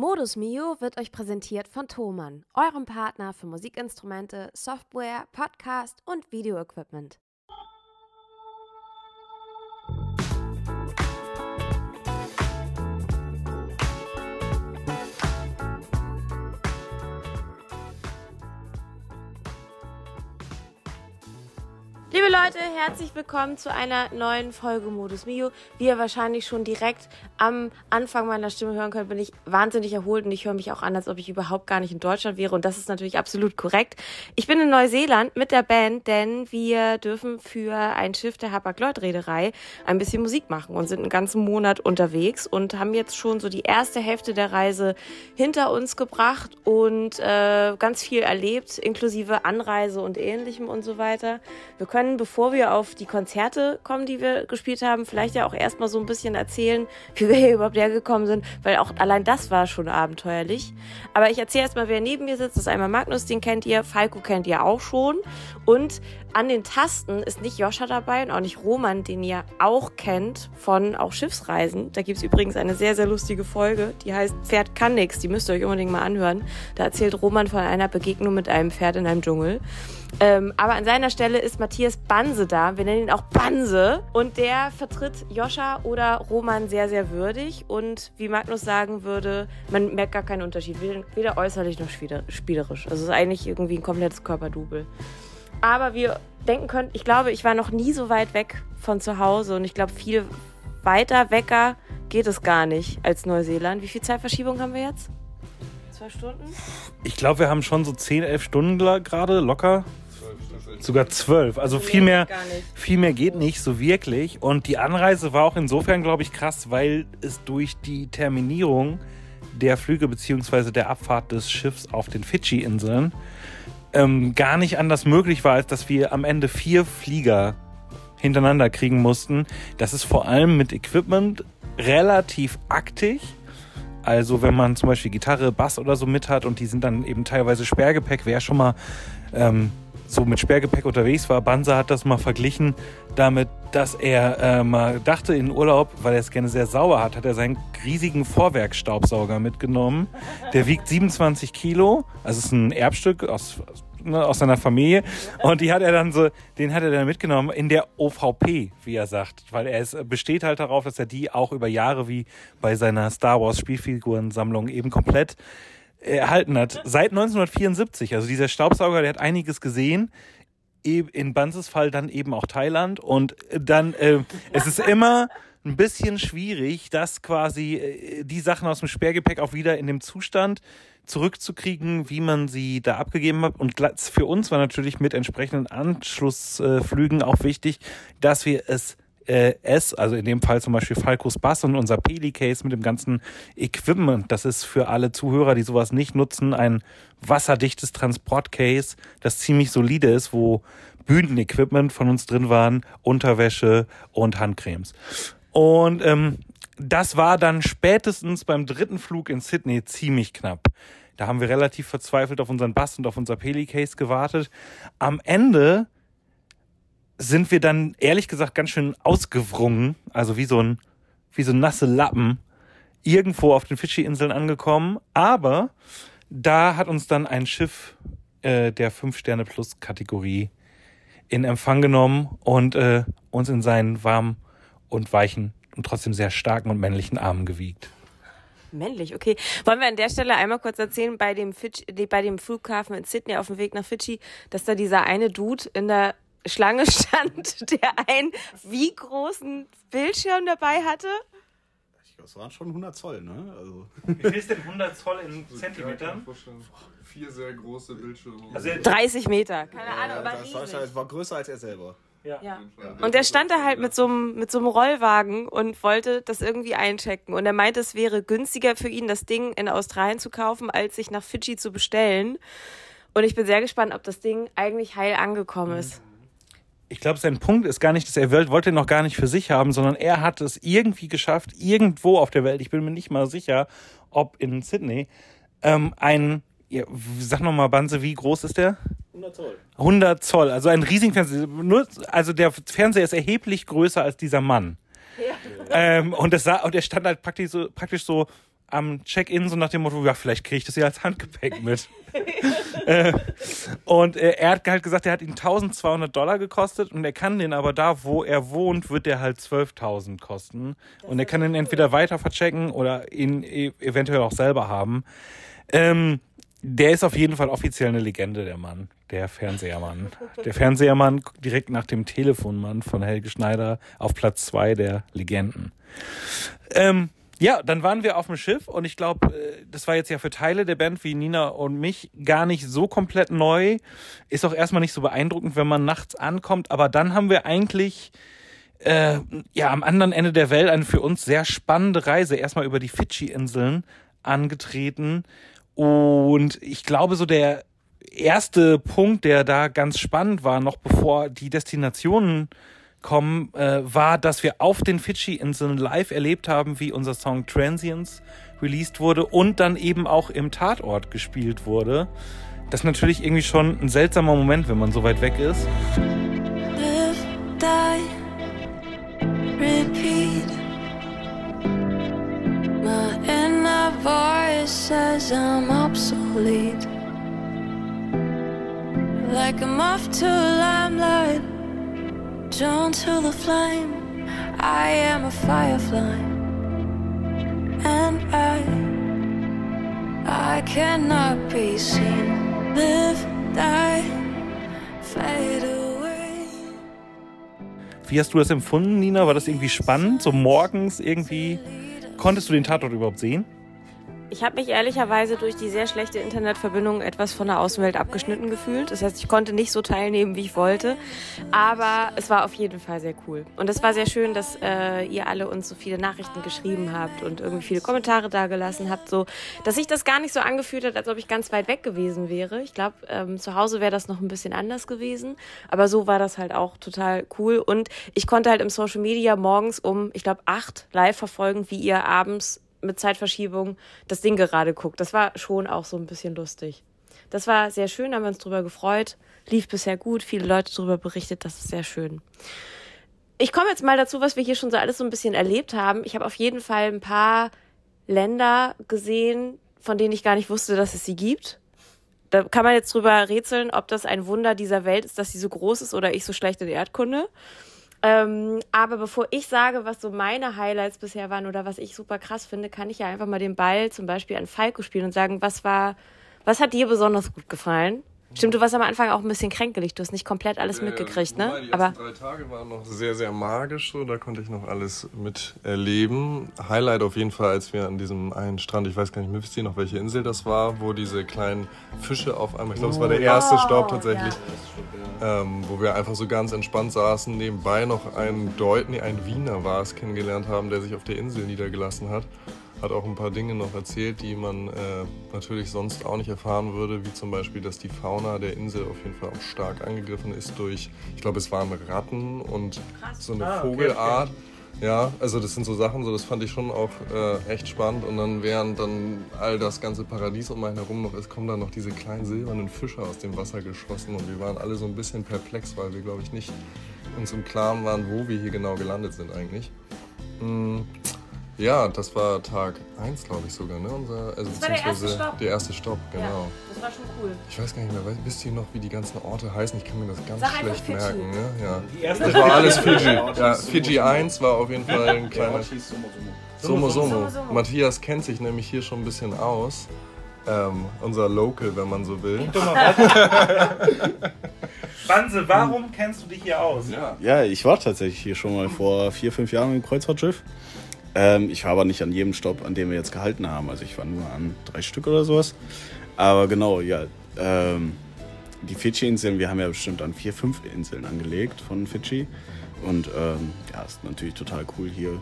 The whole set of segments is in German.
Modus Mio wird euch präsentiert von Thomann, eurem Partner für Musikinstrumente, Software, Podcast und Videoequipment. Liebe Leute, herzlich willkommen zu einer neuen Folge Modus Mio. Wie ihr wahrscheinlich schon direkt am Anfang meiner Stimme hören könnt, bin ich wahnsinnig erholt und ich höre mich auch an, als ob ich überhaupt gar nicht in Deutschland wäre und das ist natürlich absolut korrekt. Ich bin in Neuseeland mit der Band, denn wir dürfen für ein Schiff der Hapag-Lloyd-Reederei ein bisschen Musik machen und sind einen ganzen Monat unterwegs und haben jetzt schon so die erste Hälfte der Reise hinter uns gebracht und äh, ganz viel erlebt, inklusive Anreise und ähnlichem und so weiter. Wir können bevor wir auf die Konzerte kommen, die wir gespielt haben, vielleicht ja auch erstmal so ein bisschen erzählen, wie wir hier überhaupt hergekommen sind, weil auch allein das war schon abenteuerlich. Aber ich erzähle erstmal, wer neben mir sitzt. Das ist einmal Magnus, den kennt ihr, Falco kennt ihr auch schon. Und an den Tasten ist nicht Joscha dabei und auch nicht Roman, den ihr auch kennt von auch Schiffsreisen. Da gibt es übrigens eine sehr, sehr lustige Folge, die heißt Pferd kann nix. Die müsst ihr euch unbedingt mal anhören. Da erzählt Roman von einer Begegnung mit einem Pferd in einem Dschungel. Ähm, aber an seiner Stelle ist Matthias Banse da. Wir nennen ihn auch Banse. Und der vertritt Joscha oder Roman sehr, sehr würdig. Und wie Magnus sagen würde, man merkt gar keinen Unterschied. Weder äußerlich noch spielerisch. Also es ist eigentlich irgendwie ein komplettes Körperdubel. Aber wir denken können, ich glaube, ich war noch nie so weit weg von zu Hause. Und ich glaube, viel weiter wecker geht es gar nicht als Neuseeland. Wie viel Zeitverschiebung haben wir jetzt? Stunden? Ich glaube, wir haben schon so 10, 11 Stunden gerade locker. Sogar zwölf. Also nee, viel, mehr, viel mehr geht nicht so wirklich. Und die Anreise war auch insofern, glaube ich, krass, weil es durch die Terminierung der Flüge bzw. der Abfahrt des Schiffs auf den Fidschi-Inseln ähm, gar nicht anders möglich war, als dass wir am Ende vier Flieger hintereinander kriegen mussten. Das ist vor allem mit Equipment relativ aktig. Also wenn man zum Beispiel Gitarre, Bass oder so mit hat und die sind dann eben teilweise Sperrgepäck, wer schon mal ähm, so mit Sperrgepäck unterwegs war. Banza hat das mal verglichen damit, dass er äh, mal dachte in Urlaub, weil er es gerne sehr sauer hat, hat er seinen riesigen Vorwerkstaubsauger mitgenommen. Der wiegt 27 Kilo, also ist ein Erbstück aus, ne, aus seiner Familie. Und die hat er dann so, den hat er dann mitgenommen in der OVP, wie er sagt, weil er es besteht halt darauf, dass er die auch über Jahre wie bei seiner Star Wars Spielfigurensammlung eben komplett erhalten hat. Seit 1974. Also dieser Staubsauger, der hat einiges gesehen. In Banzes Fall dann eben auch Thailand. Und dann, äh, es ist immer ein bisschen schwierig, das quasi äh, die Sachen aus dem Sperrgepäck auch wieder in dem Zustand zurückzukriegen, wie man sie da abgegeben hat. Und für uns war natürlich mit entsprechenden Anschlussflügen auch wichtig, dass wir es äh, S, also in dem Fall zum Beispiel Falcos Bass und unser Peli-Case mit dem ganzen Equipment. Das ist für alle Zuhörer, die sowas nicht nutzen, ein wasserdichtes Transportcase, das ziemlich solide ist, wo Bühnenequipment von uns drin waren, Unterwäsche und Handcremes. Und ähm, das war dann spätestens beim dritten Flug in Sydney ziemlich knapp. Da haben wir relativ verzweifelt auf unseren Bass und auf unser Peli-Case gewartet. Am Ende sind wir dann ehrlich gesagt ganz schön ausgewrungen, also wie so ein, wie so nasse Lappen, irgendwo auf den Fidschi-Inseln angekommen. Aber da hat uns dann ein Schiff äh, der 5-Sterne-Plus-Kategorie in Empfang genommen und äh, uns in seinen warmen und weichen und trotzdem sehr starken und männlichen Armen gewiegt. Männlich, okay. Wollen wir an der Stelle einmal kurz erzählen, bei dem, Fidschi, bei dem Flughafen in Sydney auf dem Weg nach Fidschi, dass da dieser eine Dude in der Schlange stand, der einen wie großen Bildschirm dabei hatte? Das waren schon 100 Zoll, ne? Also. Wie viel ist denn 100 Zoll in Zentimetern? Vier sehr große Bildschirme. Also 30 Meter, keine ja, Ahnung, aber das war, war größer als er selber. Ja. ja. Und der stand da halt mit so, einem, mit so einem Rollwagen und wollte das irgendwie einchecken. Und er meinte, es wäre günstiger für ihn, das Ding in Australien zu kaufen, als sich nach Fidschi zu bestellen. Und ich bin sehr gespannt, ob das Ding eigentlich heil angekommen ist ich glaube, sein Punkt ist gar nicht, dass er wollte noch gar nicht für sich haben, sondern er hat es irgendwie geschafft, irgendwo auf der Welt, ich bin mir nicht mal sicher, ob in Sydney, ähm, ein, ja, sag nochmal, Banse, wie groß ist der? 100 Zoll. 100 Zoll, also ein riesiger Fernseher. Nur, also der Fernseher ist erheblich größer als dieser Mann. Ja. Ähm, und, das sah, und er stand halt praktisch so, praktisch so am Check-in so nach dem Motto, ja, vielleicht kriege ich das ja als Handgepäck mit. äh, und äh, er hat halt gesagt, er hat ihn 1200 Dollar gekostet und er kann den aber da, wo er wohnt, wird der halt 12.000 kosten. Das und er kann den entweder weiter verchecken oder ihn e eventuell auch selber haben. Ähm, der ist auf jeden Fall offiziell eine Legende, der Mann. Der Fernsehermann. Der Fernsehermann direkt nach dem Telefonmann von Helge Schneider auf Platz zwei der Legenden. Ähm, ja, dann waren wir auf dem Schiff und ich glaube, äh, das war jetzt ja für Teile der Band wie Nina und mich gar nicht so komplett neu. Ist auch erstmal nicht so beeindruckend, wenn man nachts ankommt, aber dann haben wir eigentlich äh, ja am anderen Ende der Welt eine für uns sehr spannende Reise erstmal über die Fidschi-Inseln angetreten und ich glaube so der erste Punkt, der da ganz spannend war, noch bevor die Destinationen kommen, äh, war, dass wir auf den Fidschi-Inseln live erlebt haben, wie unser Song Transients released wurde und dann eben auch im Tatort gespielt wurde. Das ist natürlich irgendwie schon ein seltsamer Moment, wenn man so weit weg ist. Live, die, repeat. My inner voice says I'm obsolete. Like a moth to limelight. Drawn to the flame, I am a firefly, and I, I cannot be seen. Live, die, fade away. Wie hast du das empfunden, Nina? War das irgendwie spannend? So morgens irgendwie? Konntest du den Tatort überhaupt sehen? Ich habe mich ehrlicherweise durch die sehr schlechte Internetverbindung etwas von der Außenwelt abgeschnitten gefühlt. Das heißt, ich konnte nicht so teilnehmen, wie ich wollte. Aber es war auf jeden Fall sehr cool. Und es war sehr schön, dass äh, ihr alle uns so viele Nachrichten geschrieben habt und irgendwie viele Kommentare dagelassen habt, so dass sich das gar nicht so angefühlt hat, als ob ich ganz weit weg gewesen wäre. Ich glaube, ähm, zu Hause wäre das noch ein bisschen anders gewesen. Aber so war das halt auch total cool. Und ich konnte halt im Social Media morgens um, ich glaube, acht live verfolgen, wie ihr abends mit Zeitverschiebung das Ding gerade guckt. Das war schon auch so ein bisschen lustig. Das war sehr schön, haben wir uns drüber gefreut. Lief bisher gut, viele Leute darüber berichtet, das ist sehr schön. Ich komme jetzt mal dazu, was wir hier schon so alles so ein bisschen erlebt haben. Ich habe auf jeden Fall ein paar Länder gesehen, von denen ich gar nicht wusste, dass es sie gibt. Da kann man jetzt drüber rätseln, ob das ein Wunder dieser Welt ist, dass sie so groß ist oder ich so schlecht in Erdkunde. Ähm, aber bevor ich sage, was so meine Highlights bisher waren oder was ich super krass finde, kann ich ja einfach mal den Ball zum Beispiel an Falco spielen und sagen, was war, was hat dir besonders gut gefallen? Stimmt, du warst am Anfang auch ein bisschen kränkelig. Du hast nicht komplett alles ja, mitgekriegt, ne? Die ersten Aber drei Tage waren noch sehr, sehr magisch. So, da konnte ich noch alles miterleben. Highlight auf jeden Fall, als wir an diesem einen Strand, ich weiß gar nicht, wisst ihr noch, welche Insel das war, wo diese kleinen Fische auf einmal, ich glaube, es war der erste Staub tatsächlich, ja. ähm, wo wir einfach so ganz entspannt saßen, nebenbei noch einen Deut, nee, einen Wiener war es, kennengelernt haben, der sich auf der Insel niedergelassen hat hat auch ein paar Dinge noch erzählt, die man äh, natürlich sonst auch nicht erfahren würde, wie zum Beispiel, dass die Fauna der Insel auf jeden Fall auch stark angegriffen ist durch, ich glaube, es waren Ratten und Krass. so eine ah, Vogelart. Okay, okay. Ja, also das sind so Sachen, so das fand ich schon auch äh, echt spannend. Und dann während dann all das ganze Paradies um einen herum noch ist, kommen dann noch diese kleinen silbernen Fische aus dem Wasser geschossen. Und wir waren alle so ein bisschen perplex, weil wir, glaube ich, nicht uns im Klaren waren, wo wir hier genau gelandet sind eigentlich. Mhm. Ja, das war Tag 1, glaube ich sogar, ne? Unser, also das war der erste Stopp. Der erste Stopp, genau. Ja, das war schon cool. Ich weiß gar nicht mehr, wisst ihr noch, wie die ganzen Orte heißen? Ich kann mir das ganz Sag schlecht merken. Ne? Ja. Das war alles Fiji. Ja, Fiji 1 war auf jeden Fall ein kleiner... Somo Somo. Matthias kennt sich nämlich hier schon ein bisschen aus. Ähm, unser Local, wenn man so will. Banse, warum kennst du dich hier aus? Ja. ja, ich war tatsächlich hier schon mal vor vier, fünf Jahren im Kreuzfahrtschiff. Ähm, ich war aber nicht an jedem Stopp, an dem wir jetzt gehalten haben. Also ich war nur an drei Stück oder sowas. Aber genau, ja. Ähm, die Fidschi-Inseln, wir haben ja bestimmt an vier, fünf Inseln angelegt von Fidschi. Und ähm, ja, ist natürlich total cool hier.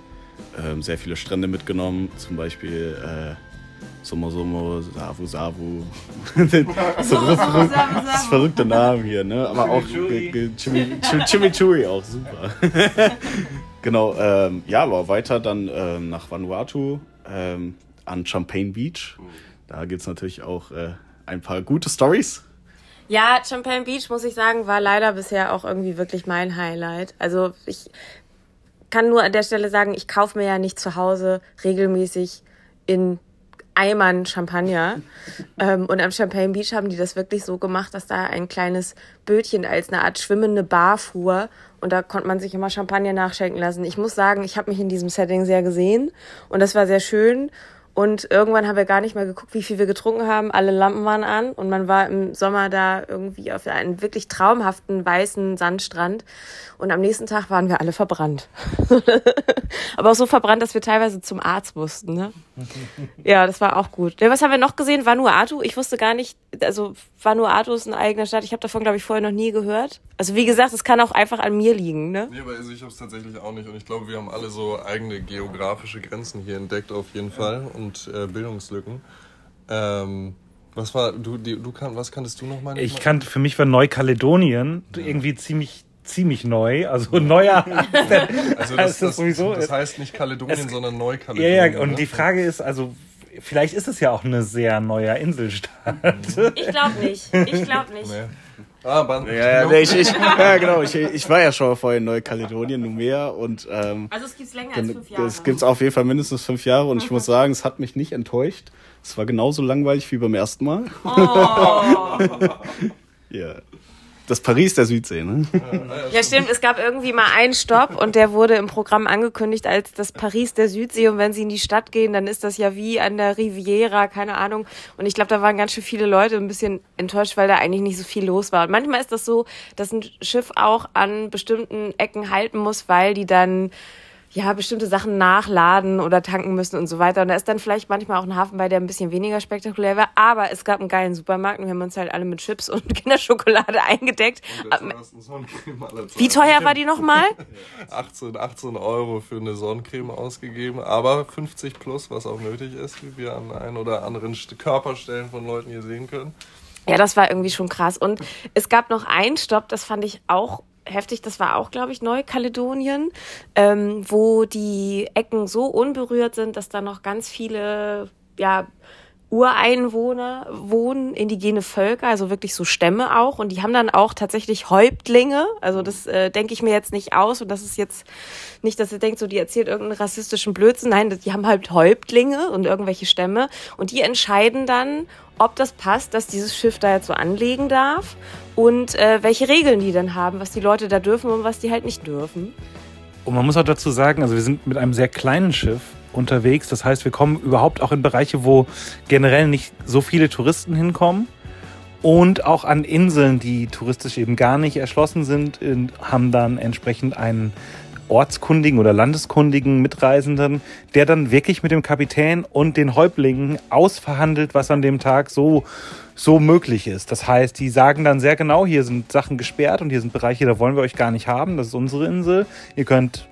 Ähm, sehr viele Strände mitgenommen, zum Beispiel äh, Somo Somo, Savu Savu. das, das verrückte Namen hier, ne? Aber auch Chimichurri auch super. Genau, ähm, ja, aber weiter dann ähm, nach Vanuatu ähm, an Champagne Beach. Da gibt es natürlich auch äh, ein paar gute Stories. Ja, Champagne Beach, muss ich sagen, war leider bisher auch irgendwie wirklich mein Highlight. Also ich kann nur an der Stelle sagen, ich kaufe mir ja nicht zu Hause regelmäßig in Eimern Champagner. Ähm, und am Champagne Beach haben die das wirklich so gemacht, dass da ein kleines Bötchen als eine Art schwimmende Bar fuhr. Und da konnte man sich immer Champagner nachschenken lassen. Ich muss sagen, ich habe mich in diesem Setting sehr gesehen. Und das war sehr schön. Und irgendwann haben wir gar nicht mehr geguckt, wie viel wir getrunken haben. Alle Lampen waren an und man war im Sommer da irgendwie auf einem wirklich traumhaften weißen Sandstrand. Und am nächsten Tag waren wir alle verbrannt. Aber auch so verbrannt, dass wir teilweise zum Arzt mussten. Ne? ja, das war auch gut. Was haben wir noch gesehen? Vanuatu. Ich wusste gar nicht, also Vanuatu ist eine eigene Stadt. Ich habe davon, glaube ich, vorher noch nie gehört. Also wie gesagt, es kann auch einfach an mir liegen. Ne? Nee, aber also ich habe es tatsächlich auch nicht. Und ich glaube, wir haben alle so eigene geografische Grenzen hier entdeckt auf jeden Fall und äh, Bildungslücken. Ähm, was war, du, die, du kann, was kanntest du noch mal? Ich kannte, für mich war Neukaledonien ja. irgendwie ziemlich ziemlich neu, also neuer. also das, das, sowieso das heißt nicht Kaledonien, es, sondern Neukaledonien. Ja, ja, und ne? die Frage ist, also vielleicht ist es ja auch eine sehr neuer Inselstaat. Ich glaube nicht. Ich glaube nicht. Nee. Ah, Ban ja, ja, ich, ich, ja, genau. Ich, ich war ja schon vorher in Neukaledonien, Numea. Und, ähm, also es gibt es länger als fünf Jahre. Es gibt es auf jeden Fall mindestens fünf Jahre. Und ich muss sagen, es hat mich nicht enttäuscht. Es war genauso langweilig wie beim ersten Mal. Oh. ja das Paris der Südsee, ne? Ja, stimmt. Es gab irgendwie mal einen Stopp und der wurde im Programm angekündigt als das Paris der Südsee. Und wenn sie in die Stadt gehen, dann ist das ja wie an der Riviera, keine Ahnung. Und ich glaube, da waren ganz schön viele Leute ein bisschen enttäuscht, weil da eigentlich nicht so viel los war. Und manchmal ist das so, dass ein Schiff auch an bestimmten Ecken halten muss, weil die dann ja, bestimmte Sachen nachladen oder tanken müssen und so weiter. Und da ist dann vielleicht manchmal auch ein Hafen bei, der ein bisschen weniger spektakulär war. Aber es gab einen geilen Supermarkt und wir haben uns halt alle mit Chips und Kinderschokolade eingedeckt. Wie teuer war die nochmal? 18, 18 Euro für eine Sonnencreme ausgegeben, aber 50 plus, was auch nötig ist, wie wir an ein oder anderen Körperstellen von Leuten hier sehen können. Ja, das war irgendwie schon krass. Und es gab noch einen Stopp, das fand ich auch heftig, das war auch, glaube ich, Neukaledonien, ähm, wo die Ecken so unberührt sind, dass da noch ganz viele, ja, Ureinwohner wohnen, indigene Völker, also wirklich so Stämme auch. Und die haben dann auch tatsächlich Häuptlinge. Also das äh, denke ich mir jetzt nicht aus. Und das ist jetzt nicht, dass ihr denkt, so die erzählt irgendeinen rassistischen Blödsinn. Nein, die haben halt Häuptlinge und irgendwelche Stämme. Und die entscheiden dann, ob das passt, dass dieses Schiff da jetzt so anlegen darf und äh, welche Regeln die dann haben, was die Leute da dürfen und was die halt nicht dürfen. Und man muss auch dazu sagen, also wir sind mit einem sehr kleinen Schiff unterwegs. Das heißt, wir kommen überhaupt auch in Bereiche, wo generell nicht so viele Touristen hinkommen. Und auch an Inseln, die touristisch eben gar nicht erschlossen sind, haben dann entsprechend einen ortskundigen oder landeskundigen Mitreisenden, der dann wirklich mit dem Kapitän und den Häuptlingen ausverhandelt, was an dem Tag so so möglich ist. Das heißt, die sagen dann sehr genau, hier sind Sachen gesperrt und hier sind Bereiche, da wollen wir euch gar nicht haben. Das ist unsere Insel. Ihr könnt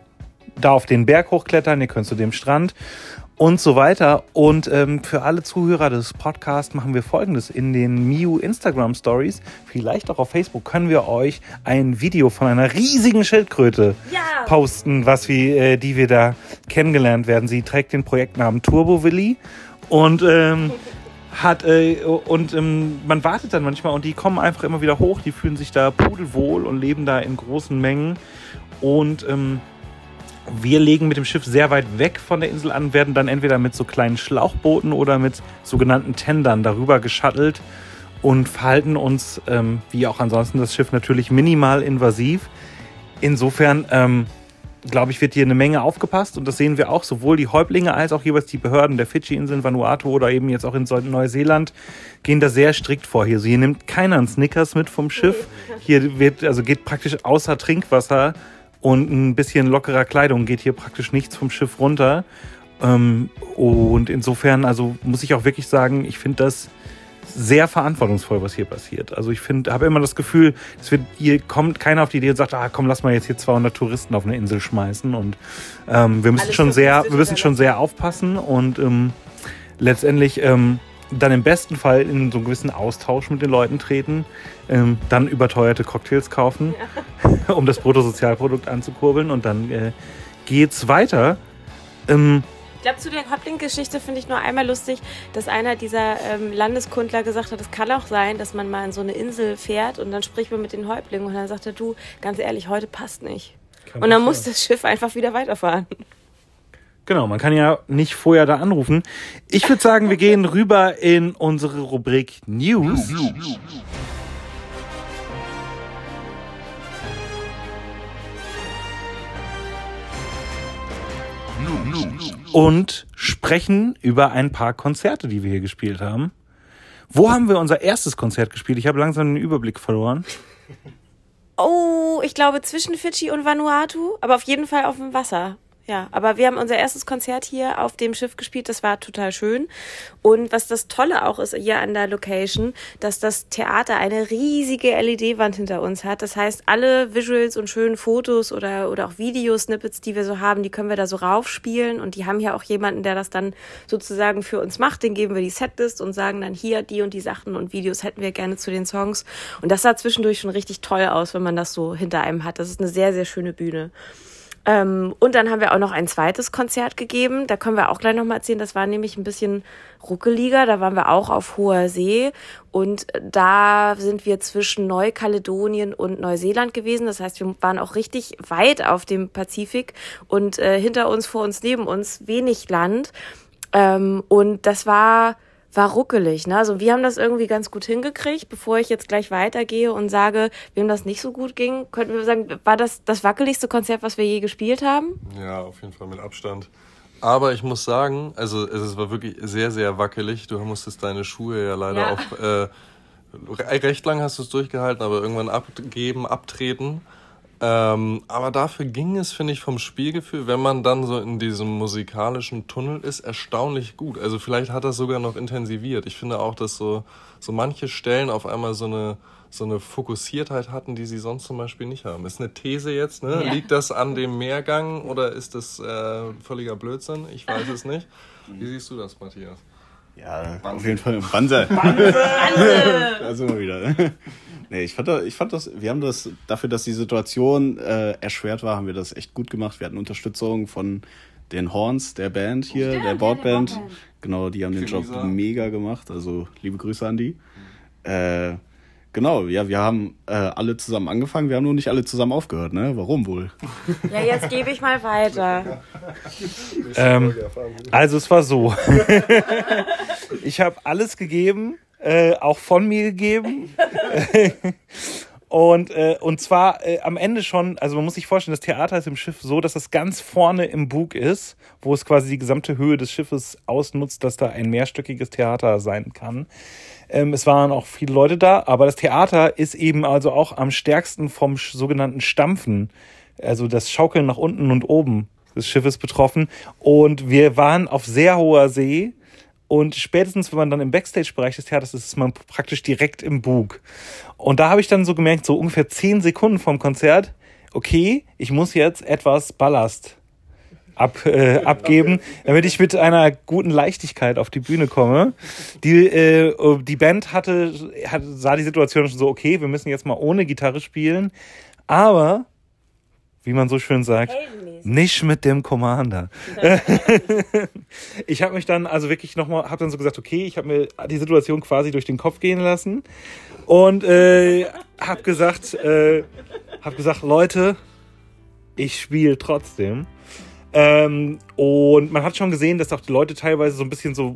da auf den Berg hochklettern, ihr könnt zu dem Strand und so weiter. Und ähm, für alle Zuhörer des Podcasts machen wir folgendes. In den Miu Instagram Stories, vielleicht auch auf Facebook, können wir euch ein Video von einer riesigen Schildkröte ja. posten, was wir, äh, die wir da kennengelernt werden. Sie trägt den Projektnamen Turbo Willi und ähm, hat äh, und ähm, man wartet dann manchmal und die kommen einfach immer wieder hoch, die fühlen sich da pudelwohl und leben da in großen Mengen und ähm, wir legen mit dem Schiff sehr weit weg von der Insel an, werden dann entweder mit so kleinen Schlauchbooten oder mit sogenannten Tendern darüber geschattelt und verhalten uns, ähm, wie auch ansonsten das Schiff, natürlich minimal invasiv. Insofern, ähm, glaube ich, wird hier eine Menge aufgepasst und das sehen wir auch, sowohl die Häuptlinge als auch jeweils die Behörden der Fidschi-Inseln, Vanuatu oder eben jetzt auch in Neuseeland gehen da sehr strikt vor. Hier, also hier nimmt keiner einen Snickers mit vom Schiff. Hier wird, also geht praktisch außer Trinkwasser und ein bisschen lockerer Kleidung geht hier praktisch nichts vom Schiff runter. Ähm, und insofern, also muss ich auch wirklich sagen, ich finde das sehr verantwortungsvoll, was hier passiert. Also ich finde, habe immer das Gefühl, es wird, hier kommt keiner auf die Idee und sagt, ah, komm, lass mal jetzt hier 200 Touristen auf eine Insel schmeißen. Und ähm, wir müssen Alles schon sehr, wir müssen schon sehr aufpassen und ähm, letztendlich ähm, dann im besten Fall in so einen gewissen Austausch mit den Leuten treten, ähm, dann überteuerte Cocktails kaufen, ja. um das Bruttosozialprodukt anzukurbeln und dann äh, geht's weiter. Ähm, ich glaube, zu der Häuptling-Geschichte finde ich nur einmal lustig, dass einer dieser ähm, Landeskundler gesagt hat, es kann auch sein, dass man mal in so eine Insel fährt und dann spricht man mit den Häuptlingen und dann sagt er, du, ganz ehrlich, heute passt nicht. Kann und dann muss das Schiff einfach wieder weiterfahren. Genau, man kann ja nicht vorher da anrufen. Ich würde sagen, wir gehen rüber in unsere Rubrik News. Und sprechen über ein paar Konzerte, die wir hier gespielt haben. Wo haben wir unser erstes Konzert gespielt? Ich habe langsam den Überblick verloren. Oh, ich glaube zwischen Fidschi und Vanuatu, aber auf jeden Fall auf dem Wasser. Ja, aber wir haben unser erstes Konzert hier auf dem Schiff gespielt. Das war total schön. Und was das Tolle auch ist hier an der Location, dass das Theater eine riesige LED-Wand hinter uns hat. Das heißt, alle Visuals und schönen Fotos oder, oder auch Videosnippets, die wir so haben, die können wir da so raufspielen. Und die haben hier auch jemanden, der das dann sozusagen für uns macht. Den geben wir die Setlist und sagen dann hier, die und die Sachen und Videos hätten wir gerne zu den Songs. Und das sah zwischendurch schon richtig toll aus, wenn man das so hinter einem hat. Das ist eine sehr, sehr schöne Bühne. Ähm, und dann haben wir auch noch ein zweites Konzert gegeben. Da können wir auch gleich nochmal erzählen. Das war nämlich ein bisschen ruckeliger. Da waren wir auch auf hoher See. Und da sind wir zwischen Neukaledonien und Neuseeland gewesen. Das heißt, wir waren auch richtig weit auf dem Pazifik und äh, hinter uns, vor uns, neben uns wenig Land. Ähm, und das war war ruckelig. Ne? Also wir haben das irgendwie ganz gut hingekriegt. Bevor ich jetzt gleich weitergehe und sage, wem das nicht so gut ging, könnten wir sagen, war das das wackeligste Konzert, was wir je gespielt haben? Ja, auf jeden Fall mit Abstand. Aber ich muss sagen, also es war wirklich sehr, sehr wackelig. Du musstest deine Schuhe ja leider ja. auch äh, recht lang hast du es durchgehalten, aber irgendwann abgeben, abtreten. Ähm, aber dafür ging es, finde ich, vom Spielgefühl, wenn man dann so in diesem musikalischen Tunnel ist, erstaunlich gut. Also vielleicht hat das sogar noch intensiviert. Ich finde auch, dass so, so manche Stellen auf einmal so eine, so eine Fokussiertheit hatten, die sie sonst zum Beispiel nicht haben. Ist eine These jetzt, ne? Ja. Liegt das an dem Mehrgang oder ist das äh, völliger Blödsinn? Ich weiß es nicht. Wie siehst du das, Matthias? Ja, Banse. auf jeden Fall Banse. Banse. da sind wir wieder. Nee, ich fand, ich fand das, wir haben das, dafür, dass die Situation äh, erschwert war, haben wir das echt gut gemacht. Wir hatten Unterstützung von den Horns, der Band hier, Stimmt, der Boardband. Ja, genau, die haben den Job mega gemacht. Also liebe Grüße an die. Mhm. Äh, genau, ja, wir haben äh, alle zusammen angefangen, wir haben nur nicht alle zusammen aufgehört, ne? Warum wohl? Ja, jetzt gebe ich mal weiter. ähm, also es war so. ich habe alles gegeben äh, auch von mir gegeben. Und, äh, und zwar äh, am Ende schon, also man muss sich vorstellen, das Theater ist im Schiff so, dass es ganz vorne im Bug ist, wo es quasi die gesamte Höhe des Schiffes ausnutzt, dass da ein mehrstöckiges Theater sein kann. Ähm, es waren auch viele Leute da, aber das Theater ist eben also auch am stärksten vom sogenannten Stampfen, also das Schaukeln nach unten und oben des Schiffes betroffen. Und wir waren auf sehr hoher See und spätestens, wenn man dann im Backstage-Bereich des Theaters ist, ist man praktisch direkt im Bug. Und da habe ich dann so gemerkt, so ungefähr zehn Sekunden vom Konzert, okay, ich muss jetzt etwas Ballast ab, äh, abgeben, damit ich mit einer guten Leichtigkeit auf die Bühne komme. Die, äh, die Band hatte, hat, sah die Situation schon so, okay, wir müssen jetzt mal ohne Gitarre spielen. Aber wie man so schön sagt, nicht mit dem Commander. ich habe mich dann also wirklich nochmal, habe dann so gesagt, okay, ich habe mir die Situation quasi durch den Kopf gehen lassen und äh, habe gesagt, äh, habe gesagt, Leute, ich spiele trotzdem. Ähm, und man hat schon gesehen, dass auch die Leute teilweise so ein bisschen so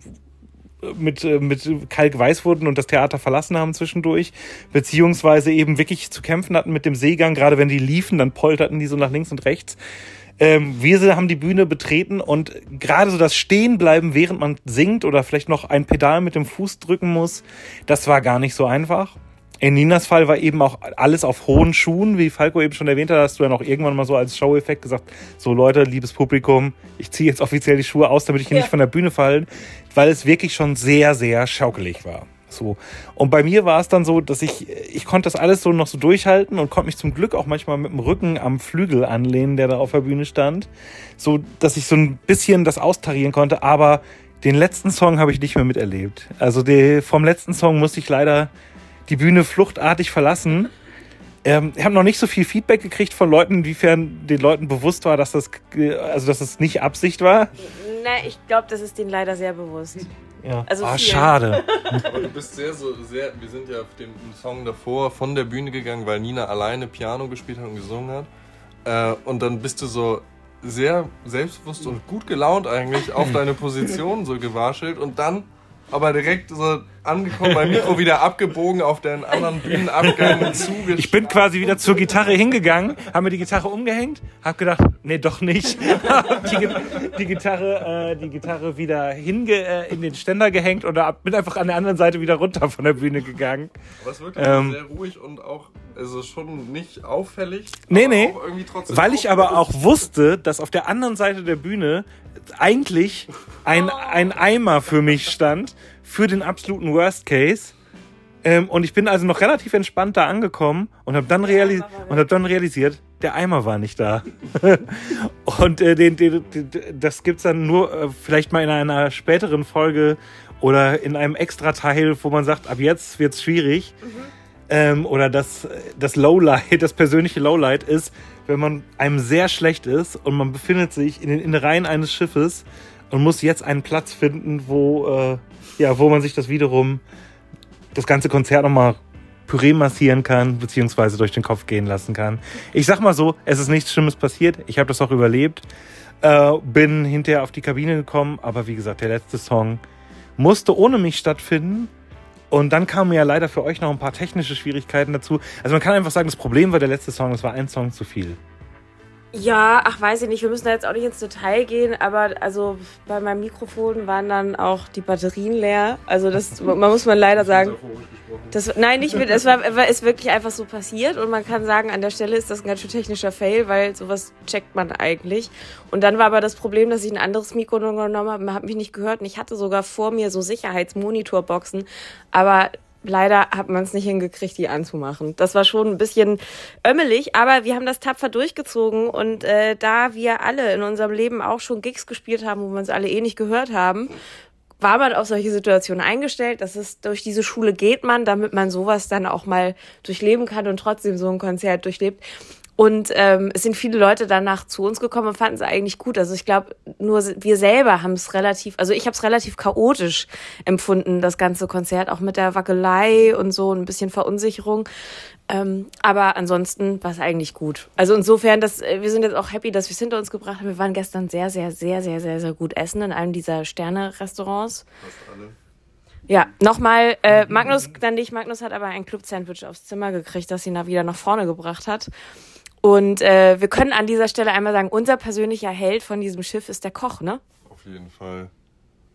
mit, äh, mit Kalk weiß wurden und das Theater verlassen haben zwischendurch, beziehungsweise eben wirklich zu kämpfen hatten mit dem Seegang, gerade wenn die liefen, dann polterten die so nach links und rechts. Ähm, wir haben die Bühne betreten und gerade so das Stehenbleiben, während man singt oder vielleicht noch ein Pedal mit dem Fuß drücken muss, das war gar nicht so einfach. In Ninas Fall war eben auch alles auf hohen Schuhen, wie Falco eben schon erwähnt hat, hast du ja noch irgendwann mal so als Show-Effekt gesagt, so Leute, liebes Publikum, ich ziehe jetzt offiziell die Schuhe aus, damit ich hier ja. nicht von der Bühne fallen, weil es wirklich schon sehr, sehr schaukelig war. So. Und bei mir war es dann so, dass ich, ich konnte das alles so noch so durchhalten und konnte mich zum Glück auch manchmal mit dem Rücken am Flügel anlehnen, der da auf der Bühne stand. So, dass ich so ein bisschen das austarieren konnte, aber den letzten Song habe ich nicht mehr miterlebt. Also die, vom letzten Song musste ich leider die Bühne fluchtartig verlassen. Ähm, ich habe noch nicht so viel Feedback gekriegt von Leuten, inwiefern den Leuten bewusst war, dass das, also dass das nicht Absicht war. Na, ich glaube, das ist denen leider sehr bewusst. Ja. Also ah, schade. Aber du bist sehr so sehr. Wir sind ja auf dem Song davor von der Bühne gegangen, weil Nina alleine Piano gespielt hat und gesungen hat. Äh, und dann bist du so sehr selbstbewusst und gut gelaunt eigentlich auf deine Position so gewaschelt und dann aber direkt so angekommen, beim Mikro wieder abgebogen, auf den anderen Bühnenabgängen zugeschlagen. Ich bin quasi wieder zur Gitarre hingegangen, habe mir die Gitarre umgehängt, habe gedacht, nee, doch nicht. die, die, Gitarre, äh, die Gitarre wieder hinge, äh, in den Ständer gehängt und bin einfach an der anderen Seite wieder runter von der Bühne gegangen. Aber es wirklich ähm, sehr ruhig und auch also schon nicht auffällig. Nee, nee. Weil ich aber auch wusste, dass auf der anderen Seite der Bühne eigentlich ein, ein Eimer für mich stand, für den absoluten Worst Case. Ähm, und ich bin also noch relativ entspannt da angekommen und habe dann, realis hab dann realisiert, der Eimer war nicht da. und äh, den, den, den, das gibt's dann nur äh, vielleicht mal in einer späteren Folge oder in einem extra Teil, wo man sagt, ab jetzt wird's schwierig. Mhm. Ähm, oder das, das Lowlight, das persönliche Lowlight ist, wenn man einem sehr schlecht ist und man befindet sich in den Innereien eines Schiffes und muss jetzt einen Platz finden, wo, äh, ja, wo man sich das wiederum, das ganze Konzert nochmal Püree massieren kann, beziehungsweise durch den Kopf gehen lassen kann. Ich sag mal so, es ist nichts Schlimmes passiert. Ich habe das auch überlebt. Äh, bin hinterher auf die Kabine gekommen, aber wie gesagt, der letzte Song musste ohne mich stattfinden. Und dann kamen ja leider für euch noch ein paar technische Schwierigkeiten dazu. Also man kann einfach sagen, das Problem war der letzte Song, es war ein Song zu viel. Ja, ach weiß ich nicht, wir müssen da jetzt auch nicht ins Detail gehen, aber also bei meinem Mikrofon waren dann auch die Batterien leer. Also das man muss man leider sagen. Das, nein, nicht mit, es war, ist wirklich einfach so passiert und man kann sagen, an der Stelle ist das ein ganz schön technischer Fail, weil sowas checkt man eigentlich. Und dann war aber das Problem, dass ich ein anderes Mikro genommen habe, man hat mich nicht gehört und ich hatte sogar vor mir so Sicherheitsmonitorboxen, aber leider hat man es nicht hingekriegt, die anzumachen. Das war schon ein bisschen ömmelig, aber wir haben das tapfer durchgezogen und äh, da wir alle in unserem Leben auch schon Gigs gespielt haben, wo wir uns alle eh nicht gehört haben, war man auf solche Situationen eingestellt. Das ist durch diese Schule geht man, damit man sowas dann auch mal durchleben kann und trotzdem so ein Konzert durchlebt. Und ähm, es sind viele Leute danach zu uns gekommen und fanden es eigentlich gut. Also ich glaube, nur wir selber haben es relativ, also ich habe es relativ chaotisch empfunden, das ganze Konzert, auch mit der Wackelei und so ein bisschen Verunsicherung. Ähm, aber ansonsten war es eigentlich gut. Also insofern, dass, äh, wir sind jetzt auch happy, dass wir es hinter uns gebracht haben. Wir waren gestern sehr, sehr, sehr, sehr, sehr, sehr gut essen in einem dieser Sterne-Restaurants. Ja, nochmal, äh, Magnus, dann nicht, Magnus hat aber ein Club-Sandwich aufs Zimmer gekriegt, das ihn da wieder nach vorne gebracht hat. Und äh, wir können an dieser Stelle einmal sagen, unser persönlicher Held von diesem Schiff ist der Koch, ne? Auf jeden Fall.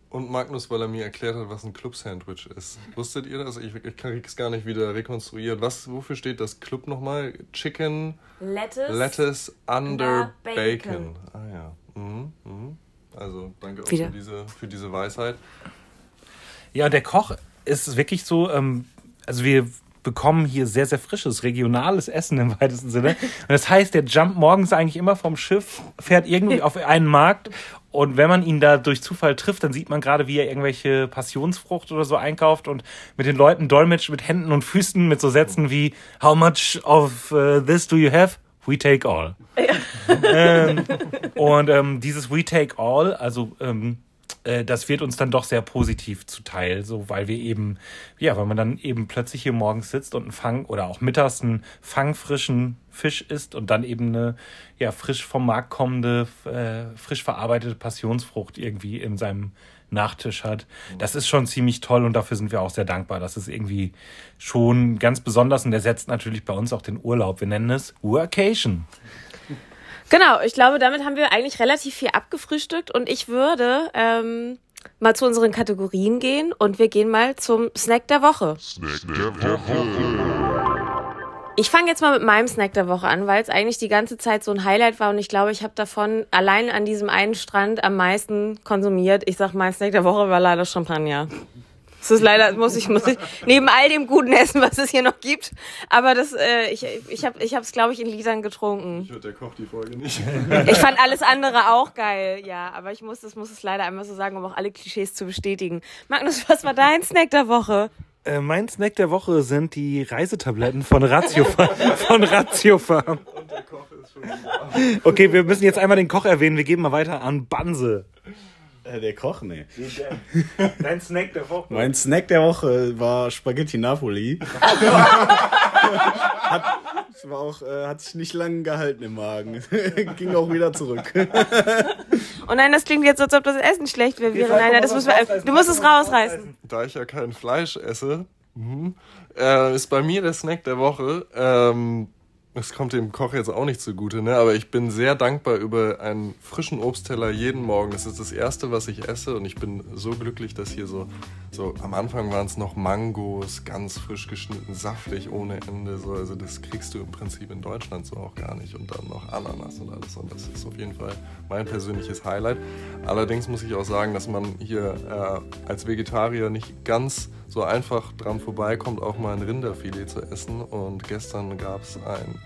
Und Magnus, weil er mir erklärt hat, was ein Club-Sandwich ist. Wusstet ihr das? Ich, ich kann es gar nicht wieder rekonstruieren. Was, wofür steht das Club nochmal? Chicken Lettuce, Lettuce under bacon. bacon. Ah ja. Mhm, mhm. Also danke auch für diese, für diese Weisheit. Ja, der Koch ist wirklich so, ähm, also wir bekommen hier sehr, sehr frisches, regionales Essen im weitesten Sinne. Und das heißt, der jumpt morgens eigentlich immer vom Schiff, fährt irgendwie auf einen Markt und wenn man ihn da durch Zufall trifft, dann sieht man gerade, wie er irgendwelche Passionsfrucht oder so einkauft und mit den Leuten dolmetscht mit Händen und Füßen mit so Sätzen wie How much of uh, this do you have? We take all. Ja. Ähm, und ähm, dieses We take all, also ähm, äh, das wird uns dann doch sehr positiv zuteil, so weil wir eben, ja, weil man dann eben plötzlich hier morgens sitzt und einen Fang oder auch mittags einen fangfrischen Fisch isst und dann eben eine ja frisch vom Markt kommende, äh, frisch verarbeitete Passionsfrucht irgendwie in seinem Nachtisch hat. Das ist schon ziemlich toll und dafür sind wir auch sehr dankbar. Das ist irgendwie schon ganz besonders und der setzt natürlich bei uns auch den Urlaub. Wir nennen es Workation. Genau, ich glaube, damit haben wir eigentlich relativ viel abgefrühstückt und ich würde ähm, mal zu unseren Kategorien gehen und wir gehen mal zum Snack der Woche. Snack der Woche. Ich fange jetzt mal mit meinem Snack der Woche an, weil es eigentlich die ganze Zeit so ein Highlight war und ich glaube, ich habe davon allein an diesem einen Strand am meisten konsumiert. Ich sag, mein Snack der Woche war leider Champagner. Das ist leider, muss ich, muss ich, neben all dem guten Essen, was es hier noch gibt. Aber das, äh, ich, ich habe ich es, glaube ich, in Litern getrunken. Ich hört der Koch die Folge nicht. Ich fand alles andere auch geil, ja. Aber ich muss, das muss es leider einmal so sagen, um auch alle Klischees zu bestätigen. Magnus, was war dein Snack der Woche? Äh, mein Snack der Woche sind die Reisetabletten von Ratio, von Ratio Farm. Und der Koch ist schon wieder. Okay, wir müssen jetzt einmal den Koch erwähnen. Wir geben mal weiter an Banse. Äh, der Koch, nee. Dein Snack der Woche. Mein Snack der Woche war Spaghetti Napoli. hat, Es war auch, äh, hat sich nicht lange gehalten im Magen. Ging auch wieder zurück. oh nein, das klingt jetzt, als ob das Essen schlecht wäre. Nein, das muss wir, du musst es rausreißen. Da ich ja kein Fleisch esse, mhm, äh, ist bei mir der Snack der Woche ähm, es kommt dem Koch jetzt auch nicht zugute, ne? aber ich bin sehr dankbar über einen frischen Obstteller jeden Morgen. Das ist das Erste, was ich esse und ich bin so glücklich, dass hier so, so am Anfang waren es noch Mangos, ganz frisch geschnitten, saftig, ohne Ende. So. Also das kriegst du im Prinzip in Deutschland so auch gar nicht. Und dann noch Ananas und alles. Und das ist auf jeden Fall mein persönliches Highlight. Allerdings muss ich auch sagen, dass man hier äh, als Vegetarier nicht ganz so einfach dran vorbeikommt, auch mal ein Rinderfilet zu essen. Und gestern gab es ein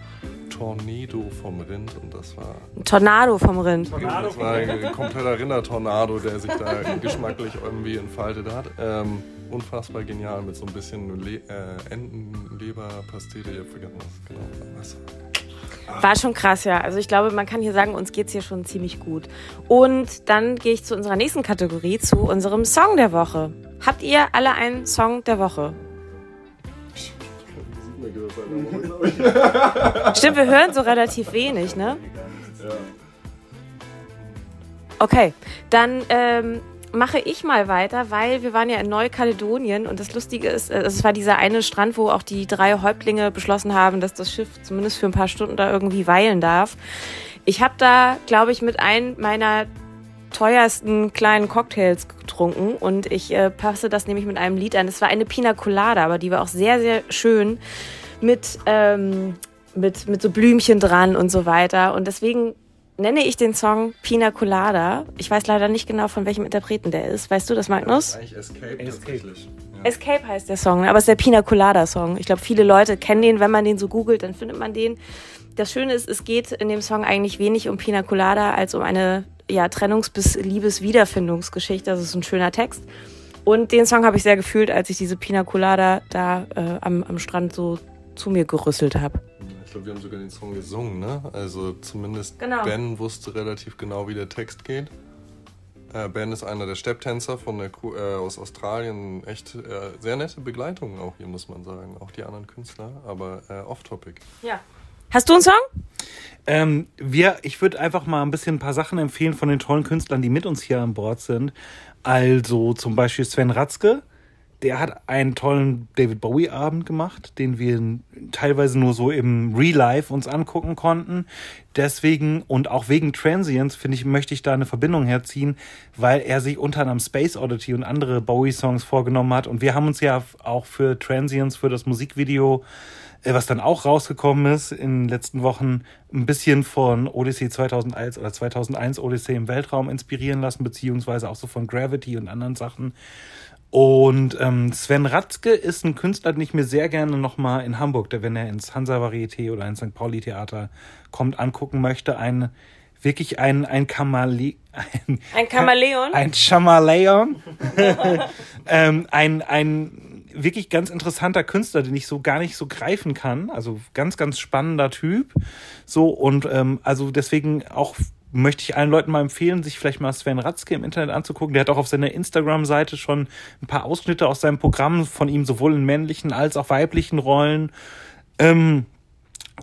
Tornado vom Rind und das war. Ein Tornado vom Rind. Tornado das war ein kompletter Rindertornado, der sich da geschmacklich irgendwie entfaltet hat. Ähm, unfassbar genial mit so ein bisschen Le äh, Entenleberpastete. Ich hab vergessen, was genau was. War schon krass, ja. Also ich glaube, man kann hier sagen, uns geht's hier schon ziemlich gut. Und dann gehe ich zu unserer nächsten Kategorie, zu unserem Song der Woche. Habt ihr alle einen Song der Woche? Stimmt, wir hören so relativ wenig, ne? Okay, dann ähm, mache ich mal weiter, weil wir waren ja in Neukaledonien und das Lustige ist, äh, es war dieser eine Strand, wo auch die drei Häuptlinge beschlossen haben, dass das Schiff zumindest für ein paar Stunden da irgendwie weilen darf. Ich habe da, glaube ich, mit einem meiner teuersten kleinen Cocktails getrunken und ich äh, passe das nämlich mit einem Lied an. Es war eine Pina Colada, aber die war auch sehr, sehr schön mit, ähm, mit, mit so Blümchen dran und so weiter. Und deswegen nenne ich den Song Pina Colada. Ich weiß leider nicht genau, von welchem Interpreten der ist. Weißt du das, Magnus? Ja, das ist eigentlich Escape, Escape. Ja. Escape heißt der Song, aber es ist der Pina Colada Song. Ich glaube, viele Leute kennen den. Wenn man den so googelt, dann findet man den. Das Schöne ist, es geht in dem Song eigentlich wenig um Pina Colada als um eine ja, Trennungs- bis Liebeswiederfindungsgeschichte. Das ist ein schöner Text. Und den Song habe ich sehr gefühlt, als ich diese Pina Colada da äh, am, am Strand so zu mir gerüsselt habe. Ich glaube, wir haben sogar den Song gesungen, ne? Also zumindest genau. Ben wusste relativ genau, wie der Text geht. Äh, ben ist einer der Stepptänzer von der Crew, äh, aus Australien. Echt äh, sehr nette Begleitung auch hier, muss man sagen. Auch die anderen Künstler, aber äh, off-topic. Ja. Hast du einen Song? Ähm, wir, ich würde einfach mal ein bisschen ein paar Sachen empfehlen von den tollen Künstlern, die mit uns hier an Bord sind. Also zum Beispiel Sven Ratzke. Der hat einen tollen David Bowie-Abend gemacht, den wir teilweise nur so im Real Life uns angucken konnten. Deswegen und auch wegen Transients, finde ich, möchte ich da eine Verbindung herziehen, weil er sich unter anderem Space Oddity und andere Bowie-Songs vorgenommen hat. Und wir haben uns ja auch für Transients, für das Musikvideo was dann auch rausgekommen ist in den letzten Wochen, ein bisschen von Odyssey 2001 oder 2001 Odyssey im Weltraum inspirieren lassen, beziehungsweise auch so von Gravity und anderen Sachen. Und ähm, Sven Ratzke ist ein Künstler, den ich mir sehr gerne nochmal in Hamburg, der wenn er ins Hansa Varieté oder ins St. Pauli Theater kommt, angucken möchte. Ein wirklich ein ein Kamale ein, ein Kamaleon ein Chamaleon ähm, ein ein wirklich ganz interessanter Künstler, den ich so gar nicht so greifen kann. Also ganz, ganz spannender Typ. So und ähm, also deswegen auch möchte ich allen Leuten mal empfehlen, sich vielleicht mal Sven Ratzke im Internet anzugucken. Der hat auch auf seiner Instagram-Seite schon ein paar Ausschnitte aus seinem Programm von ihm sowohl in männlichen als auch weiblichen Rollen. Ähm,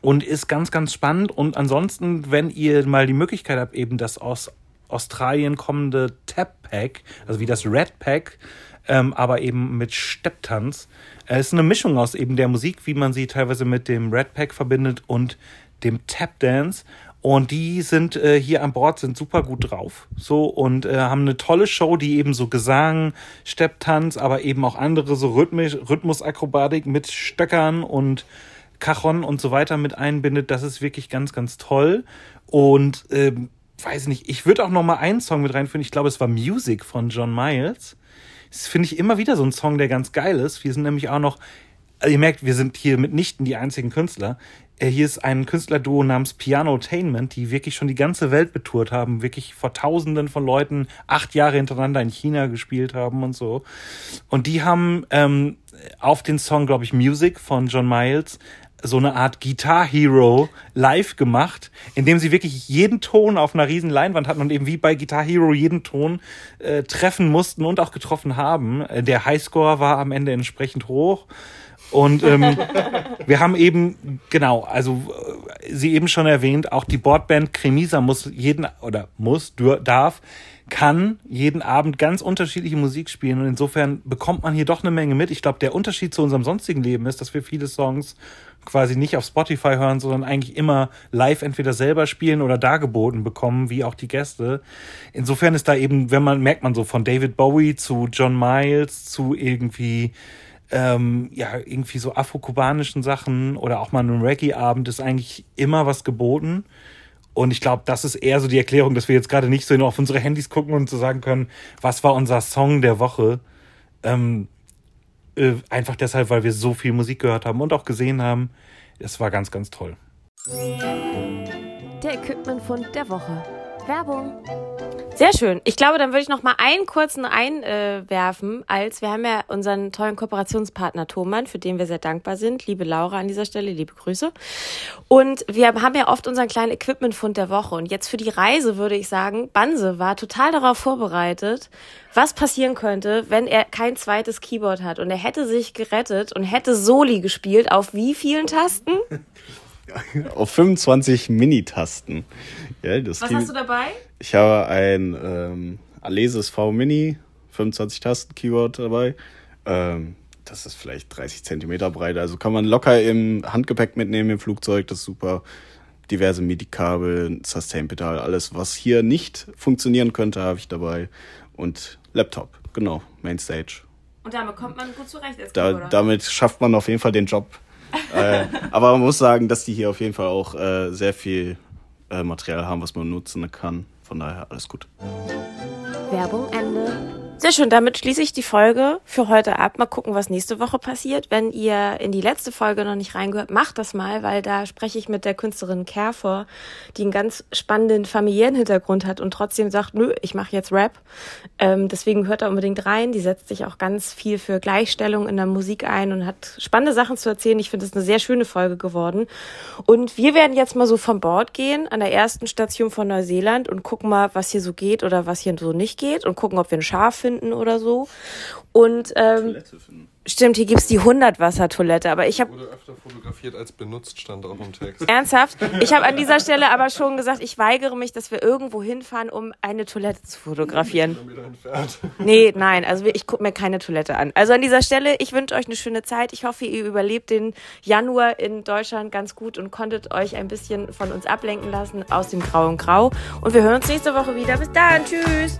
und ist ganz, ganz spannend. Und ansonsten, wenn ihr mal die Möglichkeit habt, eben das aus Australien kommende Tap Pack, also wie das Red Pack, ähm, aber eben mit Stepptanz. Es ist eine Mischung aus eben der Musik, wie man sie teilweise mit dem Red Pack verbindet und dem Tap Dance. Und die sind äh, hier an Bord, sind super gut drauf. So und äh, haben eine tolle Show, die eben so Gesang, Stepptanz, aber eben auch andere so Rhythmusakrobatik mit Stöckern und Cajon und so weiter mit einbindet. Das ist wirklich ganz, ganz toll. Und ähm, weiß nicht, ich würde auch noch mal einen Song mit reinführen. Ich glaube, es war Music von John Miles. Das finde ich immer wieder so ein Song, der ganz geil ist. Wir sind nämlich auch noch, also ihr merkt, wir sind hier mitnichten die einzigen Künstler. Äh, hier ist ein Künstlerduo namens Pianotainment, die wirklich schon die ganze Welt betourt haben, wirklich vor Tausenden von Leuten acht Jahre hintereinander in China gespielt haben und so. Und die haben ähm, auf den Song, glaube ich, Music von John Miles so eine Art Guitar Hero live gemacht, indem sie wirklich jeden Ton auf einer riesen Leinwand hatten und eben wie bei Guitar Hero jeden Ton äh, treffen mussten und auch getroffen haben. Äh, der Highscore war am Ende entsprechend hoch. Und ähm, wir haben eben, genau, also äh, sie eben schon erwähnt, auch die Boardband Cremisa muss jeden, oder muss, darf, kann jeden Abend ganz unterschiedliche Musik spielen. Und insofern bekommt man hier doch eine Menge mit. Ich glaube, der Unterschied zu unserem sonstigen Leben ist, dass wir viele Songs quasi nicht auf Spotify hören, sondern eigentlich immer live entweder selber spielen oder dargeboten bekommen, wie auch die Gäste. Insofern ist da eben, wenn man, merkt man so von David Bowie zu John Miles zu irgendwie ähm, ja, irgendwie so afro-kubanischen Sachen oder auch mal einem Reggae-Abend ist eigentlich immer was geboten. Und ich glaube, das ist eher so die Erklärung, dass wir jetzt gerade nicht so auf unsere Handys gucken und so sagen können, was war unser Song der Woche. Ähm, äh, einfach deshalb, weil wir so viel Musik gehört haben und auch gesehen haben. Es war ganz, ganz toll. Der Equipmentfund der Woche. Werbung. Sehr schön. Ich glaube, dann würde ich noch mal einen kurzen einwerfen, als wir haben ja unseren tollen Kooperationspartner Thomann, für den wir sehr dankbar sind. Liebe Laura an dieser Stelle, liebe Grüße. Und wir haben ja oft unseren kleinen Equipmentfund der Woche. Und jetzt für die Reise würde ich sagen, Banse war total darauf vorbereitet, was passieren könnte, wenn er kein zweites Keyboard hat. Und er hätte sich gerettet und hätte Soli gespielt. Auf wie vielen Tasten? Auf 25 Mini-Tasten. Ja, Was hast du dabei? Ich habe ein ähm, Alesis V Mini, 25 Tasten Keyboard dabei. Ähm, das ist vielleicht 30 Zentimeter breit, also kann man locker im Handgepäck mitnehmen im Flugzeug, das ist super. Diverse MIDI-Kabel, Sustain-Pedal, alles, was hier nicht funktionieren könnte, habe ich dabei. Und Laptop, genau, Mainstage. Und damit kommt man gut zurecht als da, Damit schafft man auf jeden Fall den Job. Äh, aber man muss sagen, dass die hier auf jeden Fall auch äh, sehr viel äh, Material haben, was man nutzen kann. Von daher alles gut. Werbung Ende. Sehr schön, damit schließe ich die Folge für heute ab. Mal gucken, was nächste Woche passiert. Wenn ihr in die letzte Folge noch nicht reingehört, macht das mal, weil da spreche ich mit der Künstlerin Kerfor, die einen ganz spannenden familiären Hintergrund hat und trotzdem sagt, nö, ich mache jetzt Rap. Ähm, deswegen hört da unbedingt rein. Die setzt sich auch ganz viel für Gleichstellung in der Musik ein und hat spannende Sachen zu erzählen. Ich finde es eine sehr schöne Folge geworden. Und wir werden jetzt mal so vom Bord gehen an der ersten Station von Neuseeland und gucken mal, was hier so geht oder was hier so nicht geht und gucken, ob wir ein Schaf finden finden oder so. Und ähm, stimmt, hier gibt es die 100-Wasser-Toilette, aber ich habe... Wurde öfter fotografiert als benutzt, stand auch im Text. Ernsthaft? Ich habe an dieser Stelle aber schon gesagt, ich weigere mich, dass wir irgendwo hinfahren, um eine Toilette zu fotografieren. Nee, nein, also ich gucke mir keine Toilette an. Also an dieser Stelle, ich wünsche euch eine schöne Zeit. Ich hoffe, ihr überlebt den Januar in Deutschland ganz gut und konntet euch ein bisschen von uns ablenken lassen aus dem grauen Grau. Und wir hören uns nächste Woche wieder. Bis dann, tschüss!